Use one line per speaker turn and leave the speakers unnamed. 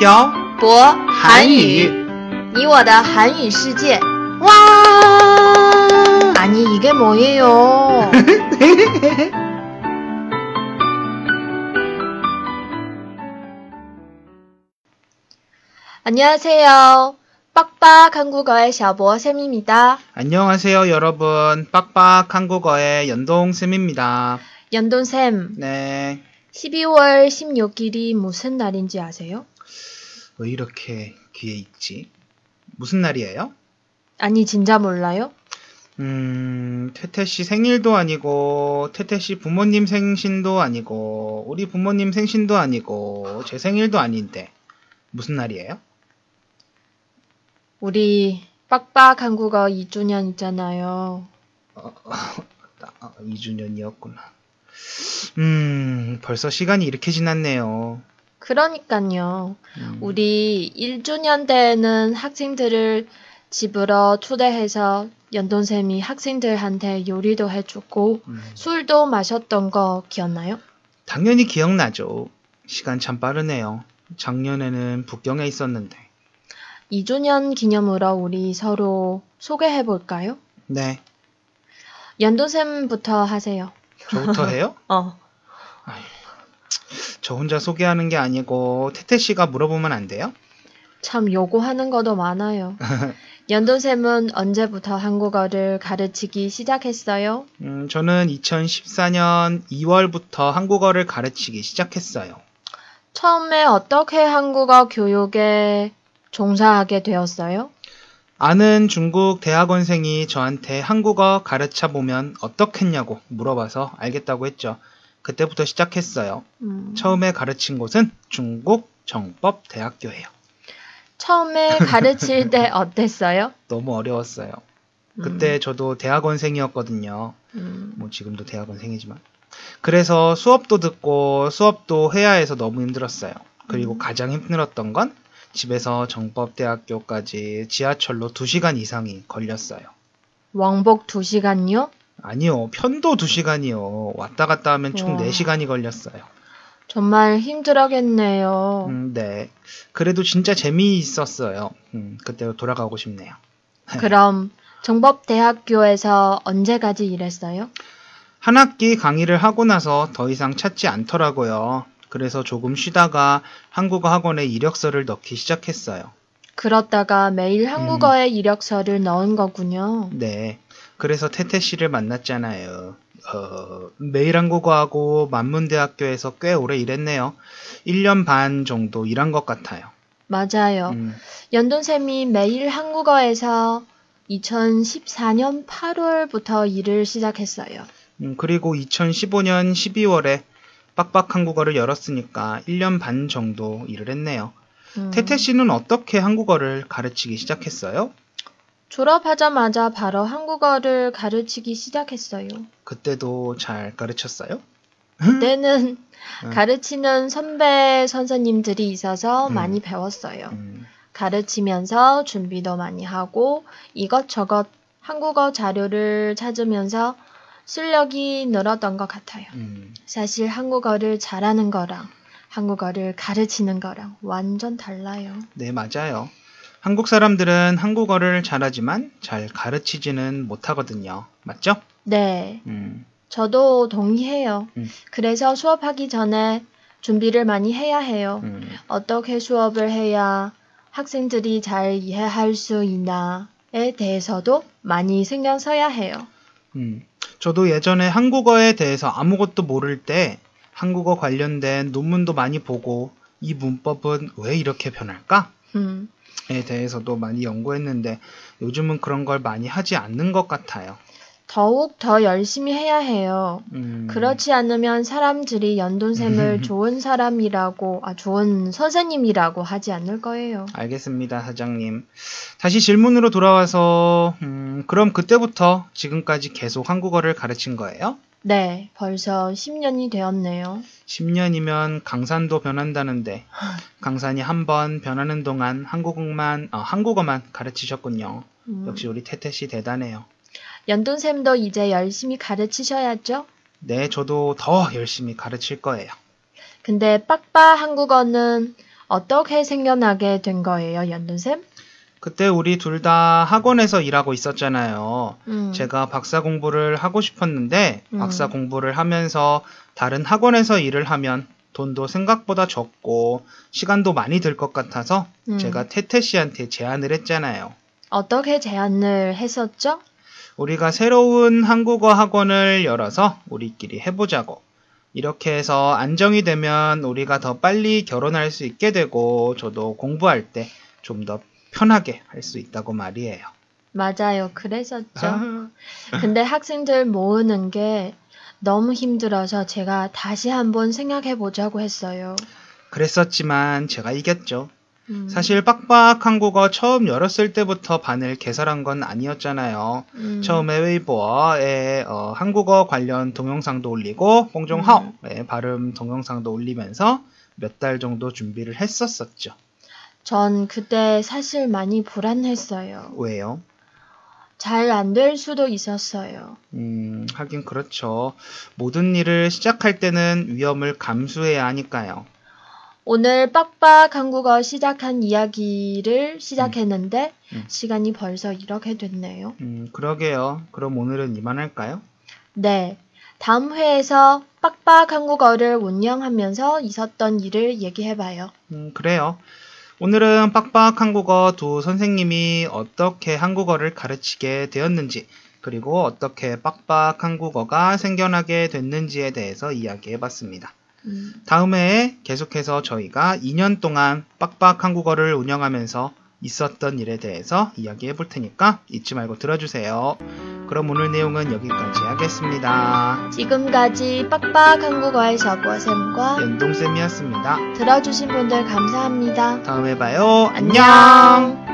漂
博
韩语
你我的韩语世界。
와!
아니 이게 뭐예요? 안녕하세요. 빡빡 한국어의 샤보 쌤입니다.
안녕하세요, 여러분. 빡빡 한국어의 연동쌤입니다.
연돈 쌤,
네.
12월 16일이 무슨 날인지 아세요?
왜 이렇게 귀에 있지? 무슨 날이에요?
아니 진짜 몰라요?
음, 태태 씨 생일도 아니고, 태태 씨 부모님 생신도 아니고, 우리 부모님 생신도 아니고, 제 생일도 아닌데, 무슨 날이에요?
우리 빡빡 한국어 2주년 있잖아요.
어, 아, 2주년이었구나. 음, 벌써 시간이 이렇게 지났네요.
그러니까요.
음,
우리 1주년 때는 학생들을 집으로 초대해서 연돈쌤이 학생들한테 요리도 해주고
음,
술도 마셨던 거 기억나요?
당연히 기억나죠. 시간 참 빠르네요. 작년에는 북경에 있었는데.
2주년 기념으로 우리 서로 소개해 볼까요?
네,
연돈쌤부터 하세요.
저부터 해요?
어.
저 혼자 소개하는 게 아니고 태태 씨가 물어보면 안 돼요?
참 요구하는 것도 많아요. 연돈쌤은 언제부터 한국어를 가르치기 시작했어요?
음, 저는 2014년 2월부터 한국어를 가르치기 시작했어요.
처음에 어떻게 한국어 교육에 종사하게 되었어요?
아는 중국 대학원생이 저한테 한국어 가르쳐 보면 어떻겠냐고 물어봐서 알겠다고 했죠. 그때부터 시작했어요.
음,
처음에 가르친 곳은 중국 정법대학교예요.
처음에 가르칠 때 어땠어요?
너무 어려웠어요. 그때 저도 대학원생이었거든요.
음,
뭐 지금도 대학원생이지만. 그래서 수업도 듣고 수업도 해야 해서 너무 힘들었어요. 그리고
음.
가장 힘들었던 건 집에서 정법대학교까지 지하철로 2시간 이상이 걸렸어요.
왕복 2시간요?
아니요, 편도 2시간이요. 왔다 갔다 하면 총
와.
4시간이 걸렸어요.
정말 힘들었겠네요.
음, 네. 그래도 진짜 재미있었어요. 음, 그때로 돌아가고 싶네요.
그럼 정법대학교에서 언제까지 일했어요?
한 학기 강의를 하고 나서 더 이상 찾지 않더라고요. 그래서 조금 쉬다가 한국어 학원에 이력서를 넣기 시작했어요.
그러다가 매일
음.
한국어에 이력서를 넣은 거군요.
네. 그래서 태태 씨를 만났잖아요. 어, 매일 한국어하고 만문대학교에서 꽤 오래 일했네요. 1년 반 정도 일한 것 같아요.
맞아요.
음,
연돈쌤이 매일 한국어에서 2014년 8월부터 일을 시작했어요.
음, 그리고 2015년 12월에 빡빡 한국어를 열었으니까 1년 반 정도 일을 했네요.
음,
태태 씨는 어떻게 한국어를 가르치기 시작했어요?
졸업하자마자 바로 한국어를 가르치기 시작했어요.
그때도 잘 가르쳤어요?
그때는
음.
가르치는 선배 선생님들이 있어서
음.
많이 배웠어요.
음,
가르치면서 준비도 많이 하고 이것저것 한국어 자료를 찾으면서 실력이 늘었던 것 같아요.
음,
사실 한국어를 잘하는 거랑 한국어를 가르치는 거랑 완전 달라요.
네, 맞아요. 한국 사람들은 한국어를 잘하지만 잘 가르치지는 못하거든요. 맞죠?
네,
음,
저도 동의해요.
음.
그래서 수업하기 전에 준비를 많이 해야 해요.
음,
어떻게 수업을 해야 학생들이 잘 이해할 수 있나에 대해서도 많이 신경 써야 해요.
음. 저도 예전에 한국어에 대해서 아무것도 모를 때 한국어 관련된 논문도 많이 보고 이 문법은 왜 이렇게 변할까?
음,
에 대해서도 많이 연구했는데 요즘은 그런 걸 많이 하지 않는 것 같아요.
더욱 더 열심히 해야 해요.
음,
그렇지 않으면 사람들이 연돈샘을 좋은 사람이라고, 아, 좋은 선생님이라고 하지 않을 거예요.
알겠습니다, 사장님. 다시 질문으로 돌아와서 음, 그럼 그때부터 지금까지 계속 한국어를 가르친 거예요?
네, 벌써 10년이 되었네요.
10년이면 강산도 변한다는데 강산이 한 번 변하는 동안 한국어만 어, 한국어만 가르치셨군요.
음,
역시 우리 태태 씨 대단해요.
연돈샘도 이제 열심히 가르치셔야죠.
네, 저도 더 열심히 가르칠 거예요.
근데 빡빡 한국어는 어떻게 생겨나게 된 거예요, 연돈쌤?
그때 우리 둘 다 학원에서 일하고 있었잖아요.
음,
제가 박사 공부를 하고 싶었는데
음.
박사 공부를 하면서 다른 학원에서 일을 하면 돈도 생각보다 적고 시간도 많이 들 것 같아서
음.
제가 태태 씨한테 제안을 했잖아요.
어떻게 제안을 했었죠?
우리가 새로운 한국어 학원을 열어서 우리끼리 해보자고. 이렇게 해서 안정이 되면 우리가 더 빨리 결혼할 수 있게 되고 저도 공부할 때 좀더 편하게 할 수 있다고 말이에요.
맞아요, 그랬었죠.
아,
근데 학생들 모으는 게 너무 힘들어서 제가 다시 한번 생각해 보자고 했어요.
그랬었지만 제가 이겼죠.
음,
사실 빡빡 한 국어 처음 열었을 때부터 반을 개설한 건 아니었잖아요.
음,
처음에 웨이보어에 어, 한국어 관련 동영상도 올리고 뽕종하오의 발음 동영상도 올리면서 몇 달 정도 준비를 했었었죠.
전 그때 사실 많이 불안했어요.
왜요?
잘 안 될 수도 있었어요.
음, 하긴 그렇죠. 모든 일을 시작할 때는 위험을 감수해야 하니까요.
오늘 빡빡 한국어 시작한 이야기를 시작했는데
음.
시간이 벌써 이렇게 됐네요.
음, 그러게요. 그럼 오늘은 이만할까요?
네. 다음 회에서 빡빡 한국어를 운영하면서 있었던 일을 얘기해봐요.
음, 그래요. 오늘은 빡빡 한국어 두 선생님이 어떻게 한국어를 가르치게 되었는지, 그리고 어떻게 빡빡 한국어가 생겨나게 됐는지에 대해서 이야기해 봤습니다.
음,
다음 해에 계속해서 저희가 2년 동안 빡빡 한국어를 운영하면서 있었던 일에 대해서 이야기해 볼 테니까 잊지 말고 들어주세요. 그럼 오늘 내용은 여기까지 하겠습니다.
지금까지 빡빡 한국어의 저보쌤과
연동쌤이었습니다.
들어주신 분들 감사합니다.
다음에 봐요. 안녕!
안녕.